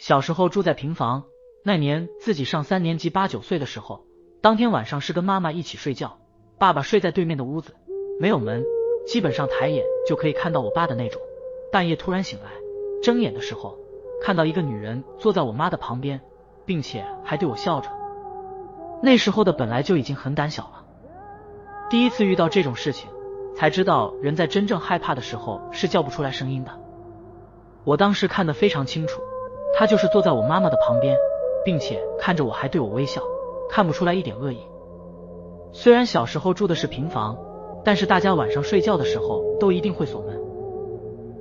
小时候住在平房，那年自己上三年级八九岁的时候，当天晚上是跟妈妈一起睡觉，爸爸睡在对面的屋子，没有门，基本上抬眼就可以看到我爸的那种。半夜突然醒来，睁眼的时候看到一个女人坐在我妈的旁边，并且还对我笑着。那时候的本来就已经很胆小了，第一次遇到这种事情，才知道人在真正害怕的时候是叫不出来声音的。我当时看得非常清楚。他就是坐在我妈妈的旁边，并且看着我，还对我微笑，看不出来一点恶意。虽然小时候住的是平房，但是大家晚上睡觉的时候都一定会锁门，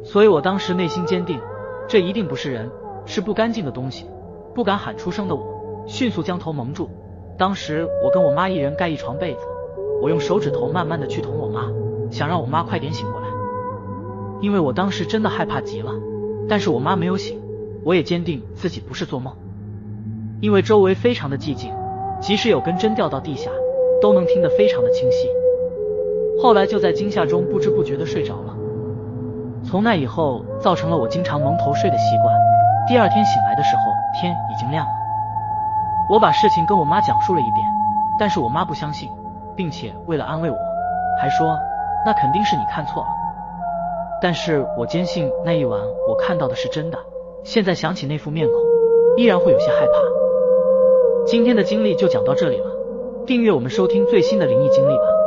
所以我当时内心坚定，这一定不是人，是不干净的东西。不敢喊出声的我，迅速将头蒙住。当时我跟我妈一人盖一床被子，我用手指头慢慢的去捅我妈，想让我妈快点醒过来，因为我当时真的害怕极了。但是我妈没有醒。我也坚定自己不是做梦，因为周围非常的寂静，即使有根针掉到地下，都能听得非常的清晰。后来就在惊吓中不知不觉的睡着了，从那以后造成了我经常蒙头睡的习惯。第二天醒来的时候，天已经亮了。我把事情跟我妈讲述了一遍，但是我妈不相信，并且为了安慰我，还说那肯定是你看错了。但是我坚信那一晚我看到的是真的。现在想起那副面孔，依然会有些害怕。今天的经历就讲到这里了，订阅我们收听最新的灵异经历吧。